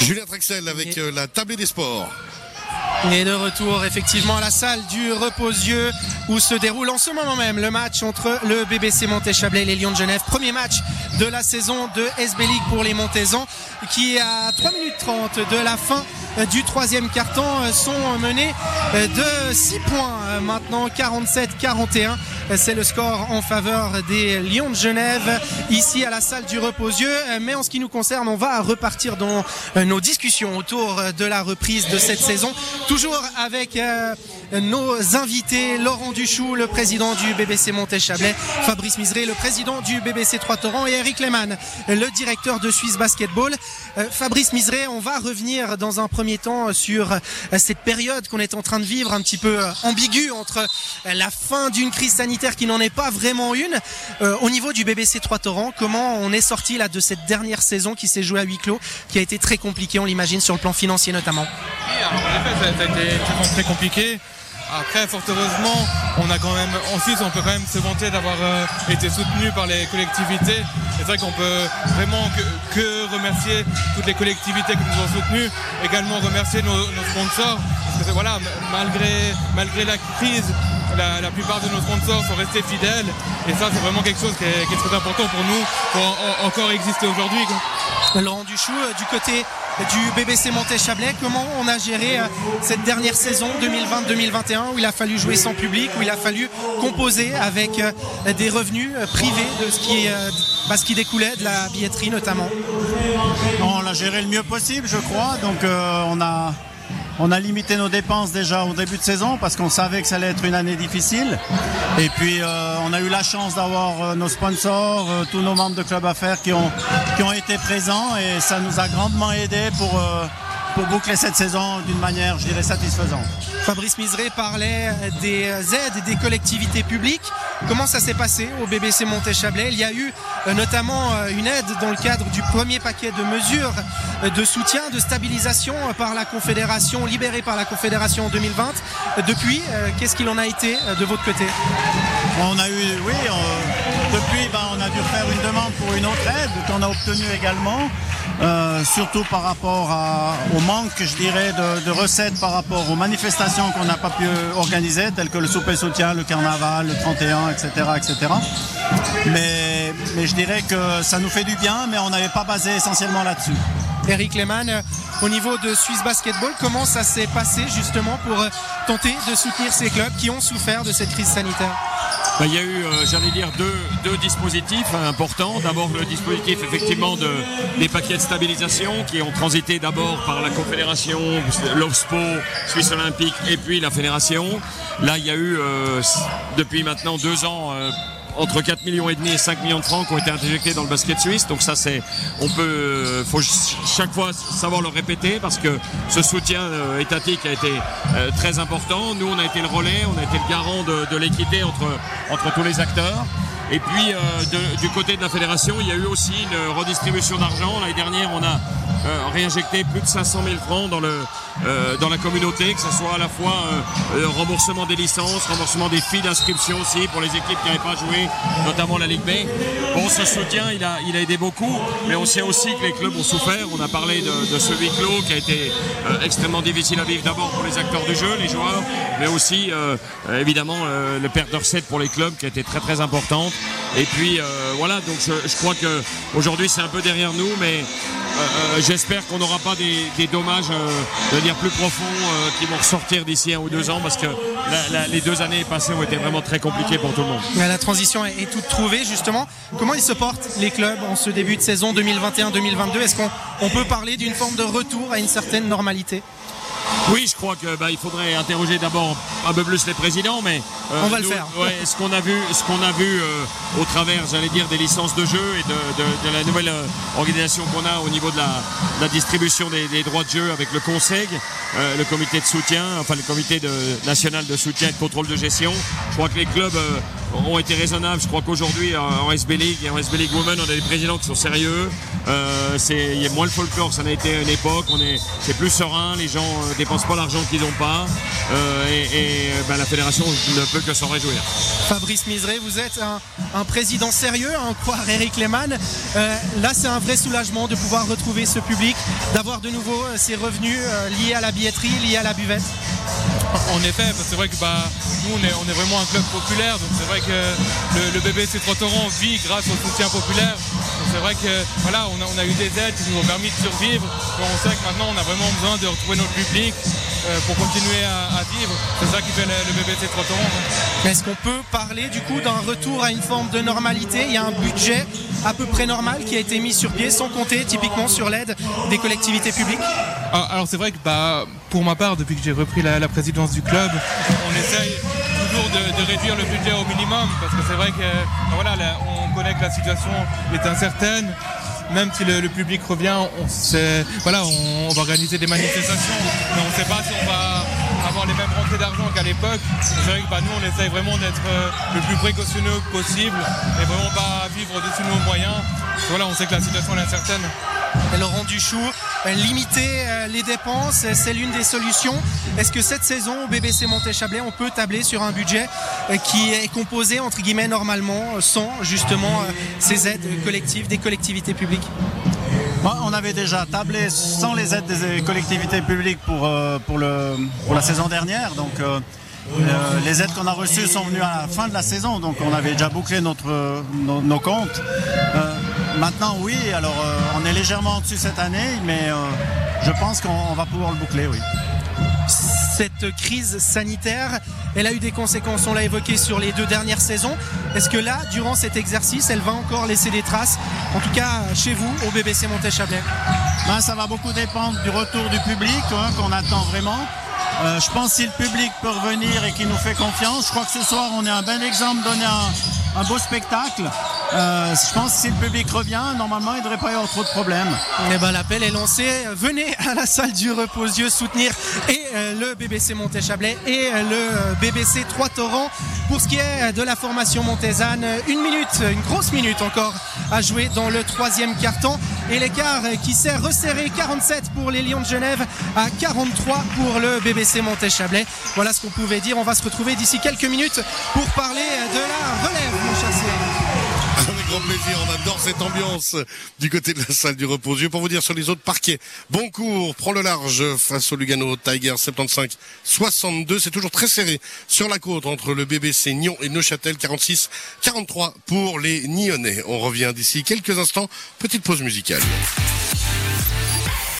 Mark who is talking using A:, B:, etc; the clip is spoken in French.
A: Julien Trexel avec euh, la table des sports.
B: Et de retour effectivement à la salle du Reposieux où se déroule en ce moment même le match entre le BBC Montéchablais et les Lions de Genève. Premier match de la saison de SB League pour les Montaisans qui à 3 minutes 30 de la fin du troisième carton sont menés de 6 points maintenant 47-41 c'est le score en faveur des Lions de Genève ici à la salle du Reposieux. Mais en ce qui nous concerne on va repartir dans nos discussions autour de la reprise de cette saison. Toujours avec euh, nos invités Laurent Duchou le président du BBC Montéchablais Fabrice Miseré le président du BBC Trois Torrents et Eric Lehmann le directeur de Suisse Basketball. Euh, Fabrice Miseré on va revenir dans un premier temps sur euh, cette période qu'on est en train de vivre un petit peu ambiguë entre la fin d'une crise sanitaire qui n'en est pas vraiment une. Euh, au niveau du BBC Trois Torrents comment on est sorti là de cette dernière saison qui s'est jouée à huis clos qui a été très compliqué on l'imagine sur le plan financier notamment?
C: Oui, alors, en effet, ça, a été très compliqué. Après fort heureusement on a quand même ensuite on peut quand même se vanter d'avoir euh, été soutenu par les collectivités. C'est vrai qu'on peut vraiment que, que remercier toutes les collectivités qui nous ont soutenus également remercier nos, nos sponsors. Parce que voilà malgré malgré la crise la, la plupart de nos sponsors sont restés fidèles. Et ça c'est vraiment quelque chose qui est, qui est très important pour nous pour en, en, encore exister aujourd'hui
B: Laurent Duchou euh, du côté du BBC Montéchablais comment on a géré euh, cette dernière saison 2020-2021 où il a fallu jouer sans public où il a fallu composer avec euh, des revenus privés de ce qui, bah, ce qui découlait de la billetterie notamment?
D: On l'a géré le mieux possible je crois. Donc euh, on a on a limité nos dépenses déjà au début de saison parce qu'on savait que ça allait être une année difficile. Et puis euh, on a eu la chance d'avoir euh, nos sponsors euh, tous nos membres de club affaires qui ont qui ont été présents et ça nous a grandement aidé pour pour boucler cette saison d'une manière je dirais satisfaisante.
B: Fabrice Miseré parlait des aides des collectivités publiques. Comment ça s'est passé au BBC Montéchablais? Il y a eu euh, notamment euh, une aide dans le cadre du premier paquet de mesures euh, de soutien de stabilisation par la confédération libérée par la confédération en 2020 depuis qu'est-ce qu'il en a été de votre côté?
D: On a eu oui on, depuis ben, a dû faire une demande pour une autre aide qu'on a obtenu également euh, surtout par rapport au manque je dirais de, recettes par rapport aux manifestations qu'on n'a pas pu organiser telles que le souper soutien le carnaval le 31 etc etc mais, mais je dirais que ça nous fait du bien mais on n'avait pas basé essentiellement là dessus
B: Eric Lehmann au niveau de Suisse basketball comment ça s'est passé justement pour tenter de soutenir ces clubs qui ont souffert de cette crise sanitaire?
E: Ben, il y a eu euh, j'allais dire deux, deux dispositifs importants. D'abord le dispositif effectivement de des paquets de stabilisation qui ont transité d'abord par la confédération l'OSPO Suisse olympique et puis la fédération. Là il y a eu euh, depuis maintenant deux ans euh, entre 4 millions et demi et 5 millions de francs qui ont été injectés dans le basket suisse. Donc ça c'est on peut euh, faut chaque fois savoir le répéter parce que ce soutien euh, étatique a été euh, très important. Nous on a été le relais on a été le garant de, l'équité entre tous les acteurs et puis euh, du côté de la fédération il y a eu aussi une redistribution d'argent. L'année dernière on a euh, réinjecté plus de 500 000 francs dans le euh, dans la communauté que ce soit à la fois remboursement des licences remboursement des filles d'inscription aussi pour les équipes qui n'avaient pas joué notamment la Ligue B. Bon ce soutien il a il a aidé beaucoup mais on sait aussi que les clubs ont souffert. On a parlé de, de ce huis clos qui a été extrêmement difficile à vivre d'abord pour les acteurs du jeu les joueurs mais aussi euh, évidemment euh, le perte de pour les clubs qui a été très très importante. Et puis euh, voilà donc je, crois que aujourd'hui c'est un peu derrière nous mais euh, euh, j'espère qu'on n'aura pas des, dommages euh, de dire plus profonds euh, qui vont ressortir d'ici un ou deux ans parce que les deux années passées ont été vraiment très compliquées pour tout le monde.
B: La transition est, est toute trouvée justement. Comment ils se portent les clubs en ce début de saison 2021 2022 est-ce qu'on on peut parler d'une forme de retour à une certaine normalité?
E: Oui, je crois que bah, il faudrait interroger d'abord un peu plus les présidents, mais
B: euh, on va nous, le faire.
E: Ouais, ce qu'on a vu, ce qu'on a vu euh, au travers, j'allais dire, des licences de jeu et de, de, de la nouvelle euh, organisation qu'on a au niveau de la, de la distribution des, des droits de jeu avec le Conseil, euh, le comité de soutien, enfin le comité de, national de soutien et de contrôle de gestion? Je crois que les clubs euh, ont été raisonnables. Je crois qu'aujourd'hui en SB League et en SB League Women, on a des présidents qui sont sérieux. Euh, il y a moins le folklore, ça n'a été une époque, on est c'est plus serein, les gens euh, dépensent pas l'argent qu'ils n'ont pas euh, et, ben, la fédération ne peut que s'en réjouir.
B: Fabrice Miseré, vous êtes un, président sérieux, en croire Eric Lehmann. Euh, là, c'est un vrai soulagement de pouvoir retrouver ce public, d'avoir de nouveau euh, ces revenus euh, liés à la billetterie, liés à la buvette.
C: En effet, c'est vrai que bah, nous, on est, on est, vraiment un club populaire, donc c'est vrai que le, BBC Trottoran vit grâce au soutien populaire. C'est vrai que voilà, on a, on a, eu des aides qui nous ont permis de survivre. on sait que maintenant, on a vraiment besoin de retrouver notre public pour continuer à, vivre. C'est ça qui fait le, le BBC Trottoran.
B: Est-ce qu'on peut parler du coup d'un retour à une forme de normalité? Il y a un budget à peu près normal qui a été mis sur pied, sans compter typiquement sur l'aide des collectivités publiques
C: ah, Alors c'est vrai que bah, pour ma part, depuis que j'ai repris la, présidence du club, on essaye toujours de, réduire le budget au minimum parce que c'est vrai que bah, voilà, on connaît que la situation est incertaine. Même si le, public revient, on, voilà, on, va organiser des manifestations, mais on ne sait pas si on va d'argent qu'à l'époque. Que bah, nous, on essaye vraiment d'être euh, le plus précautionneux possible et vraiment pas vivre au-dessus de nos moyens. Voilà, on sait que la situation est incertaine.
B: Laurent Duchou, euh, limiter euh, les dépenses, c'est l'une des solutions. Est-ce que cette saison au BBC Monté-Chablais, on peut tabler sur un budget qui est composé entre guillemets normalement sans justement ces aides collectives des collectivités publiques?
D: On avait déjà tablé sans les aides des collectivités publiques pour, pour, le, pour la saison dernière. Donc, les aides qu'on a reçues sont venues à la fin de la saison, donc on avait déjà bouclé notre, nos, comptes. Maintenant, oui, alors euh, on est légèrement en dessus cette année, mais euh, je pense qu'on va pouvoir le boucler, oui.
B: Cette crise sanitaire, elle a eu des conséquences, on l'a évoqué sur les deux dernières saisons. Est-ce que là, durant cet exercice, elle va encore laisser des traces, en tout cas chez vous, au BBC Monté-Chablais?
D: Ben, Ça va beaucoup dépendre du retour du public hein, qu'on attend vraiment. Euh, je pense que si le public peut revenir et qu'il nous fait confiance, je crois que ce soir on est un bon exemple, donner un, un beau spectacle. Euh, je pense que si le public revient, normalement, il ne devrait pas y avoir trop de problèmes.
B: Eh ben, L'appel est lancé. Venez à la salle du Reposieux soutenir et euh, le BBC Monté-Chablais et euh, le BBC Trois-Torrents. Pour ce qui est de la formation montésane, une minute, une grosse minute encore à jouer dans le troisième carton. Et l'écart qui s'est resserré 47 pour les Lions de Genève à 43 pour le BBC Monté-Chablais. Voilà ce qu'on pouvait dire. On va se retrouver d'ici quelques minutes pour parler de la relève, mon
A: avec plaisir, on adore cette ambiance du côté de la salle du repos. pour vous dire sur les autres parquets. Boncourt prend le large face au Lugano Tiger 75-62. C'est toujours très serré sur la côte entre le BBC Nyon et Neuchâtel 46-43 pour les Nyonnais. On revient d'ici quelques instants. Petite pause musicale.